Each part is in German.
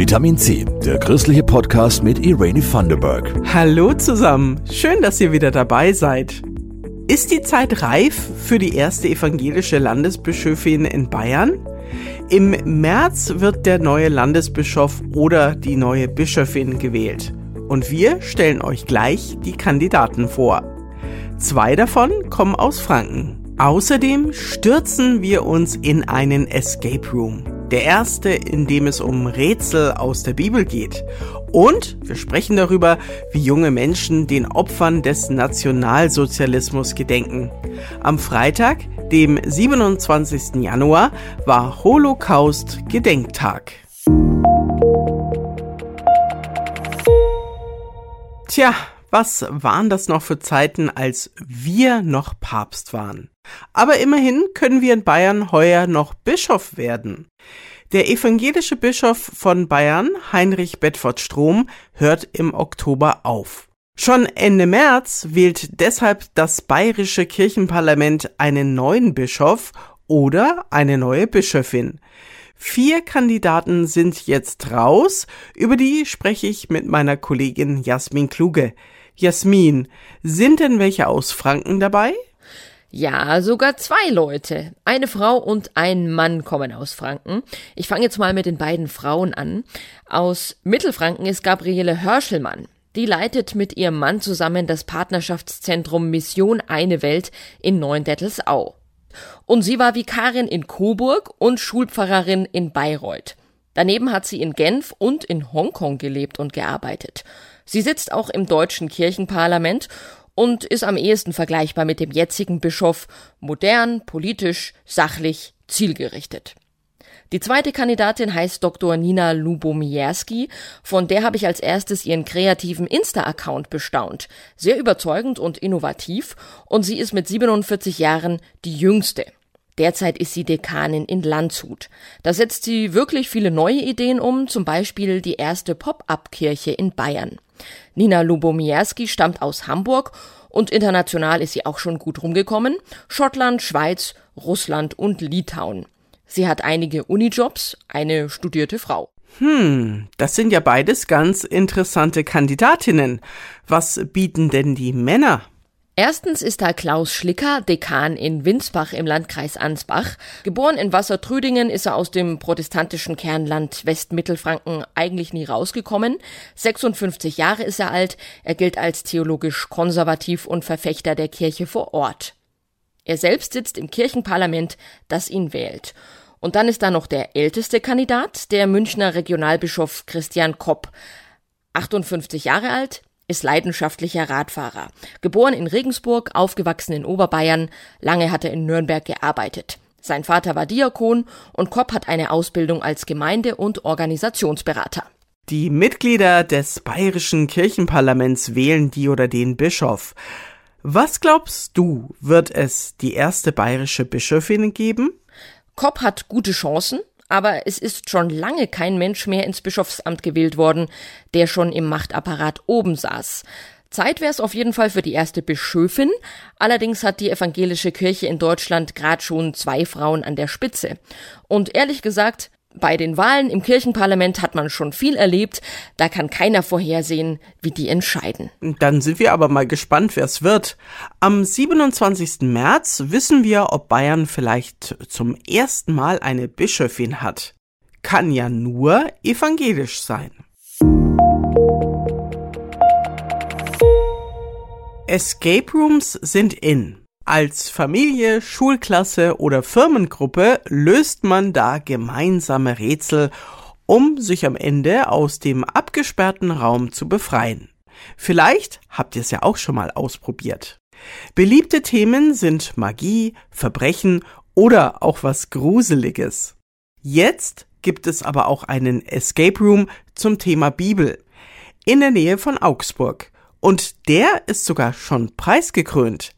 Vitamin C, der christliche Podcast mit Irene Thunderberg. Hallo zusammen, schön, dass ihr wieder dabei seid. Ist die Zeit reif für die erste evangelische Landesbischöfin in Bayern? Im März wird der neue Landesbischof oder die neue Bischöfin gewählt. Und wir stellen euch gleich die Kandidaten vor. Zwei davon kommen aus Franken. Außerdem stürzen wir uns in einen Escape Room. Der erste, in dem es um Rätsel aus der Bibel geht. Und wir sprechen darüber, wie junge Menschen den Opfern des Nationalsozialismus gedenken. Am Freitag, dem 27. Januar, war Holocaust-Gedenktag. Tja, was waren das noch für Zeiten, als wir noch Papst waren? Aber immerhin können wir in Bayern heuer noch Bischof werden. Der evangelische Bischof von Bayern, Heinrich Bedford Strom, hört im Oktober auf. Schon Ende März wählt deshalb das bayerische Kirchenparlament einen neuen Bischof oder eine neue Bischöfin. Vier Kandidaten sind jetzt raus, über die spreche ich mit meiner Kollegin Jasmin Kluge. Jasmin, sind denn welche aus Franken dabei? Ja, sogar zwei Leute. Eine Frau und ein Mann kommen aus Franken. Ich fange jetzt mal mit den beiden Frauen an. Aus Mittelfranken ist Gabriele Hörschelmann. Die leitet mit ihrem Mann zusammen das Partnerschaftszentrum Mission Eine Welt in Neuendettelsau. Und sie war Vikarin in Coburg und Schulpfarrerin in Bayreuth. Daneben hat sie in Genf und in Hongkong gelebt und gearbeitet. Sie sitzt auch im deutschen Kirchenparlament und ist am ehesten vergleichbar mit dem jetzigen Bischof, modern, politisch, sachlich, zielgerichtet. Die zweite Kandidatin heißt Dr. Nina Lubomierski, von der habe ich als erstes ihren kreativen Insta-Account bestaunt. Sehr überzeugend und innovativ und sie ist mit 47 Jahren die jüngste. Derzeit ist sie Dekanin in Landshut. Da setzt sie wirklich viele neue Ideen um, zum Beispiel die erste Pop-up-Kirche in Bayern. Nina Lubomierski stammt aus Hamburg und international ist sie auch schon gut rumgekommen. Schottland, Schweiz, Russland und Litauen. Sie hat einige Unijobs, eine studierte Frau. Hm, das sind ja beides ganz interessante Kandidatinnen. Was bieten denn die Männer? Erstens ist da Klaus Schlicker, Dekan in Winsbach im Landkreis Ansbach. Geboren in Wassertrüdingen ist er aus dem protestantischen Kernland Westmittelfranken eigentlich nie rausgekommen. 56 Jahre ist er alt. Er gilt als theologisch konservativ und Verfechter der Kirche vor Ort. Er selbst sitzt im Kirchenparlament, das ihn wählt. Und dann ist da noch der älteste Kandidat, der Münchner Regionalbischof Christian Kopp. 58 Jahre alt, ist leidenschaftlicher Radfahrer. Geboren in Regensburg, aufgewachsen in Oberbayern, lange hat er in Nürnberg gearbeitet. Sein Vater war Diakon und Kopp hat eine Ausbildung als Gemeinde- und Organisationsberater. Die Mitglieder des bayerischen Kirchenparlaments wählen die oder den Bischof. Was glaubst du, wird es die erste bayerische Bischöfin geben? Kopp hat gute Chancen aber es ist schon lange kein Mensch mehr ins Bischofsamt gewählt worden, der schon im Machtapparat oben saß. Zeit wäre es auf jeden Fall für die erste Bischöfin. Allerdings hat die evangelische Kirche in Deutschland gerade schon zwei Frauen an der Spitze. Und ehrlich gesagt, bei den Wahlen im Kirchenparlament hat man schon viel erlebt, da kann keiner vorhersehen, wie die entscheiden. Dann sind wir aber mal gespannt, wer es wird. Am 27. März wissen wir, ob Bayern vielleicht zum ersten Mal eine Bischöfin hat. Kann ja nur evangelisch sein. Escape Rooms sind in. Als Familie, Schulklasse oder Firmengruppe löst man da gemeinsame Rätsel, um sich am Ende aus dem abgesperrten Raum zu befreien. Vielleicht habt ihr es ja auch schon mal ausprobiert. Beliebte Themen sind Magie, Verbrechen oder auch was Gruseliges. Jetzt gibt es aber auch einen Escape Room zum Thema Bibel in der Nähe von Augsburg. Und der ist sogar schon preisgekrönt.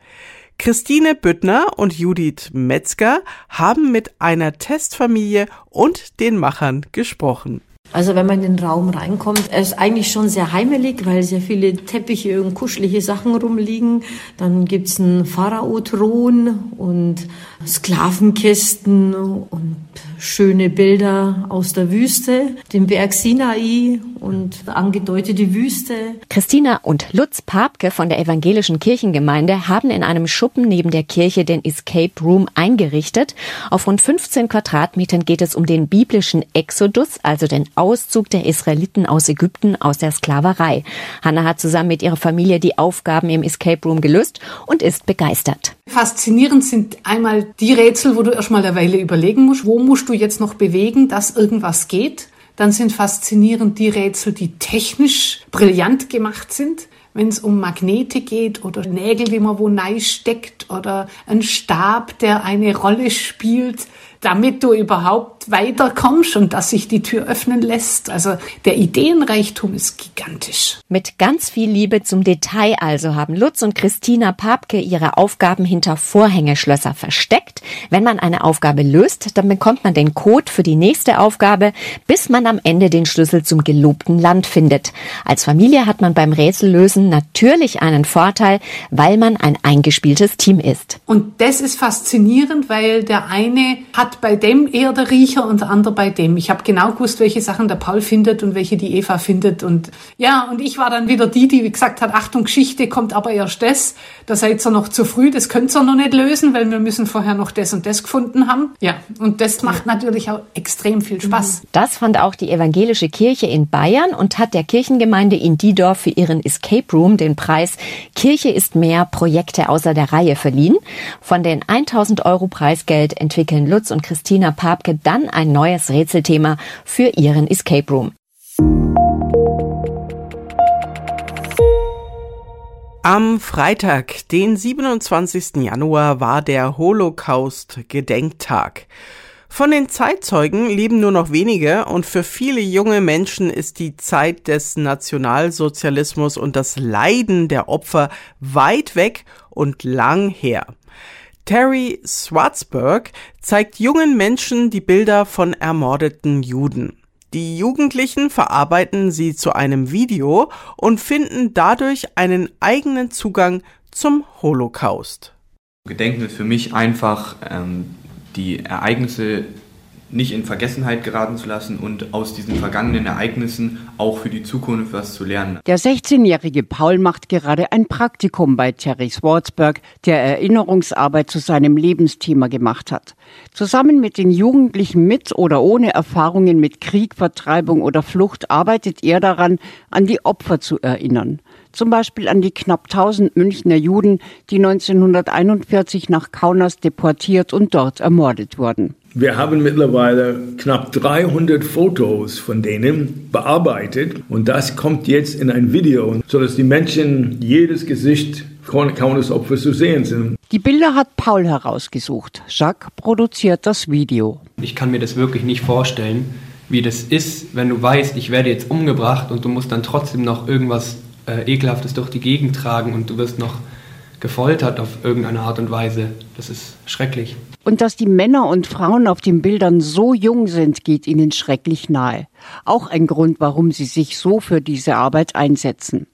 Christine Büttner und Judith Metzger haben mit einer Testfamilie und den Machern gesprochen. Also wenn man in den Raum reinkommt, ist eigentlich schon sehr heimelig, weil sehr viele Teppiche und kuschelige Sachen rumliegen. Dann gibt's einen Pharao-Thron und Sklavenkisten und schöne Bilder aus der Wüste, dem Berg Sinai und angedeutete Wüste. Christina und Lutz Papke von der evangelischen Kirchengemeinde haben in einem Schuppen neben der Kirche den Escape Room eingerichtet. Auf rund 15 Quadratmetern geht es um den biblischen Exodus, also den Auszug der Israeliten aus Ägypten aus der Sklaverei. Hanna hat zusammen mit ihrer Familie die Aufgaben im Escape Room gelöst und ist begeistert. Faszinierend sind einmal die Rätsel, wo du erstmal eine Weile überlegen musst, wo musst du jetzt noch bewegen, dass irgendwas geht. Dann sind faszinierend die Rätsel, die technisch brillant gemacht sind wenn es um Magnete geht oder Nägel, die man wo steckt oder ein Stab, der eine Rolle spielt damit du überhaupt weiterkommst und dass sich die Tür öffnen lässt. Also der Ideenreichtum ist gigantisch. Mit ganz viel Liebe zum Detail also haben Lutz und Christina Papke ihre Aufgaben hinter Vorhängeschlösser versteckt. Wenn man eine Aufgabe löst, dann bekommt man den Code für die nächste Aufgabe, bis man am Ende den Schlüssel zum gelobten Land findet. Als Familie hat man beim Rätsellösen natürlich einen Vorteil, weil man ein eingespieltes Team ist. Und das ist faszinierend, weil der eine hat bei dem eher der Riecher und der andere bei dem. Ich habe genau gewusst, welche Sachen der Paul findet und welche die Eva findet. Und ja, und ich war dann wieder die, die gesagt hat, Achtung, Geschichte kommt aber erst das. Da seid ihr noch zu früh, das könnt ihr noch nicht lösen, weil wir müssen vorher noch das und das gefunden haben. Ja, und das macht natürlich auch extrem viel Spaß. Das fand auch die evangelische Kirche in Bayern und hat der Kirchengemeinde in Diedorf für ihren Escape Room den Preis Kirche ist mehr Projekte außer der Reihe verliehen. Von den 1000 Euro Preisgeld entwickeln Lutz und Christina Papke dann ein neues Rätselthema für ihren Escape Room. Am Freitag, den 27. Januar, war der Holocaust-Gedenktag. Von den Zeitzeugen leben nur noch wenige und für viele junge Menschen ist die Zeit des Nationalsozialismus und das Leiden der Opfer weit weg und lang her. Terry Swartzberg zeigt jungen Menschen die Bilder von ermordeten Juden. Die Jugendlichen verarbeiten sie zu einem Video und finden dadurch einen eigenen Zugang zum Holocaust. Gedenken ist für mich einfach ähm, die Ereignisse nicht in Vergessenheit geraten zu lassen und aus diesen vergangenen Ereignissen auch für die Zukunft was zu lernen. Der 16-jährige Paul macht gerade ein Praktikum bei Terry Swartzberg, der Erinnerungsarbeit zu seinem Lebensthema gemacht hat. Zusammen mit den Jugendlichen mit oder ohne Erfahrungen mit Krieg, Vertreibung oder Flucht arbeitet er daran, an die Opfer zu erinnern. Zum Beispiel an die knapp 1000 Münchner Juden, die 1941 nach Kaunas deportiert und dort ermordet wurden. Wir haben mittlerweile knapp 300 Fotos von denen bearbeitet und das kommt jetzt in ein Video, sodass die Menschen jedes Gesicht Kaunas Opfer zu sehen sind. Die Bilder hat Paul herausgesucht. Jacques produziert das Video. Ich kann mir das wirklich nicht vorstellen, wie das ist, wenn du weißt, ich werde jetzt umgebracht und du musst dann trotzdem noch irgendwas äh, Ekelhaftes durch die Gegend tragen und du wirst noch gefoltert auf irgendeine Art und Weise. Das ist schrecklich. Und dass die Männer und Frauen auf den Bildern so jung sind, geht ihnen schrecklich nahe. Auch ein Grund, warum sie sich so für diese Arbeit einsetzen.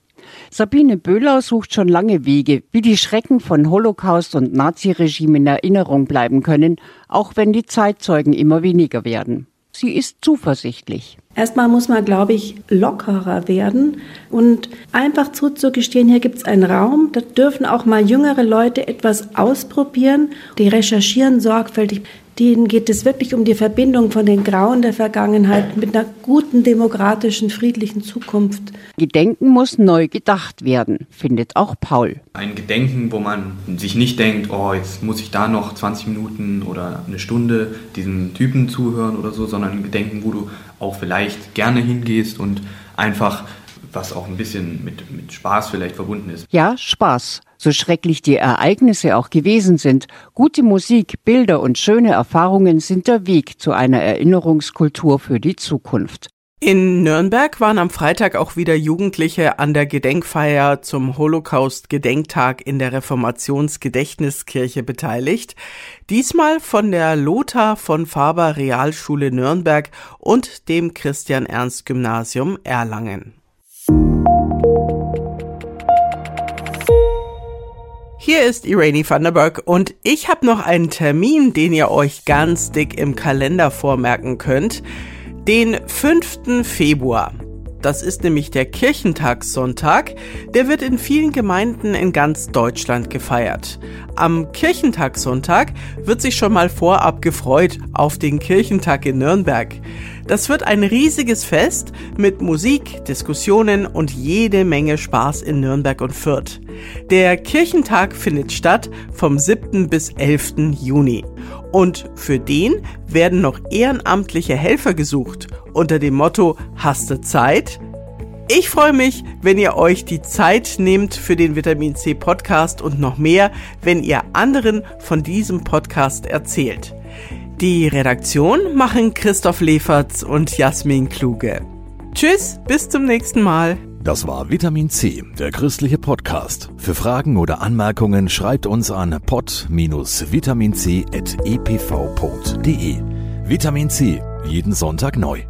Sabine Böhler sucht schon lange Wege, wie die Schrecken von Holocaust und Naziregime in Erinnerung bleiben können, auch wenn die Zeitzeugen immer weniger werden. Sie ist zuversichtlich. Erstmal muss man, glaube ich, lockerer werden und einfach zuzugestehen, hier gibt es einen Raum, da dürfen auch mal jüngere Leute etwas ausprobieren, die recherchieren sorgfältig, denen geht es wirklich um die Verbindung von den Grauen der Vergangenheit mit einer guten, demokratischen, friedlichen Zukunft. Gedenken muss neu gedacht werden, findet auch Paul. Ein Gedenken, wo man sich nicht denkt, oh, jetzt muss ich da noch 20 Minuten oder eine Stunde diesem Typen zuhören oder so, sondern ein Gedenken, wo du auch vielleicht gerne hingehst und einfach was auch ein bisschen mit, mit Spaß vielleicht verbunden ist. Ja, Spaß. So schrecklich die Ereignisse auch gewesen sind, gute Musik, Bilder und schöne Erfahrungen sind der Weg zu einer Erinnerungskultur für die Zukunft. In Nürnberg waren am Freitag auch wieder Jugendliche an der Gedenkfeier zum Holocaust-Gedenktag in der Reformationsgedächtniskirche beteiligt. Diesmal von der Lothar von Faber Realschule Nürnberg und dem Christian Ernst Gymnasium Erlangen. Hier ist Irene Thunderberg und ich habe noch einen Termin, den ihr euch ganz dick im Kalender vormerken könnt. Den 5. Februar. Das ist nämlich der Kirchentagssonntag. Der wird in vielen Gemeinden in ganz Deutschland gefeiert. Am Kirchentagssonntag wird sich schon mal vorab gefreut auf den Kirchentag in Nürnberg. Das wird ein riesiges Fest mit Musik, Diskussionen und jede Menge Spaß in Nürnberg und Fürth. Der Kirchentag findet statt vom 7. bis 11. Juni. Und für den werden noch ehrenamtliche Helfer gesucht unter dem Motto Hast du Zeit? Ich freue mich, wenn ihr euch die Zeit nehmt für den Vitamin C Podcast und noch mehr, wenn ihr anderen von diesem Podcast erzählt. Die Redaktion machen Christoph Leferz und Jasmin Kluge. Tschüss, bis zum nächsten Mal. Das war Vitamin C, der christliche Podcast. Für Fragen oder Anmerkungen schreibt uns an pod-vitaminc.epv.de. Vitamin C, jeden Sonntag neu.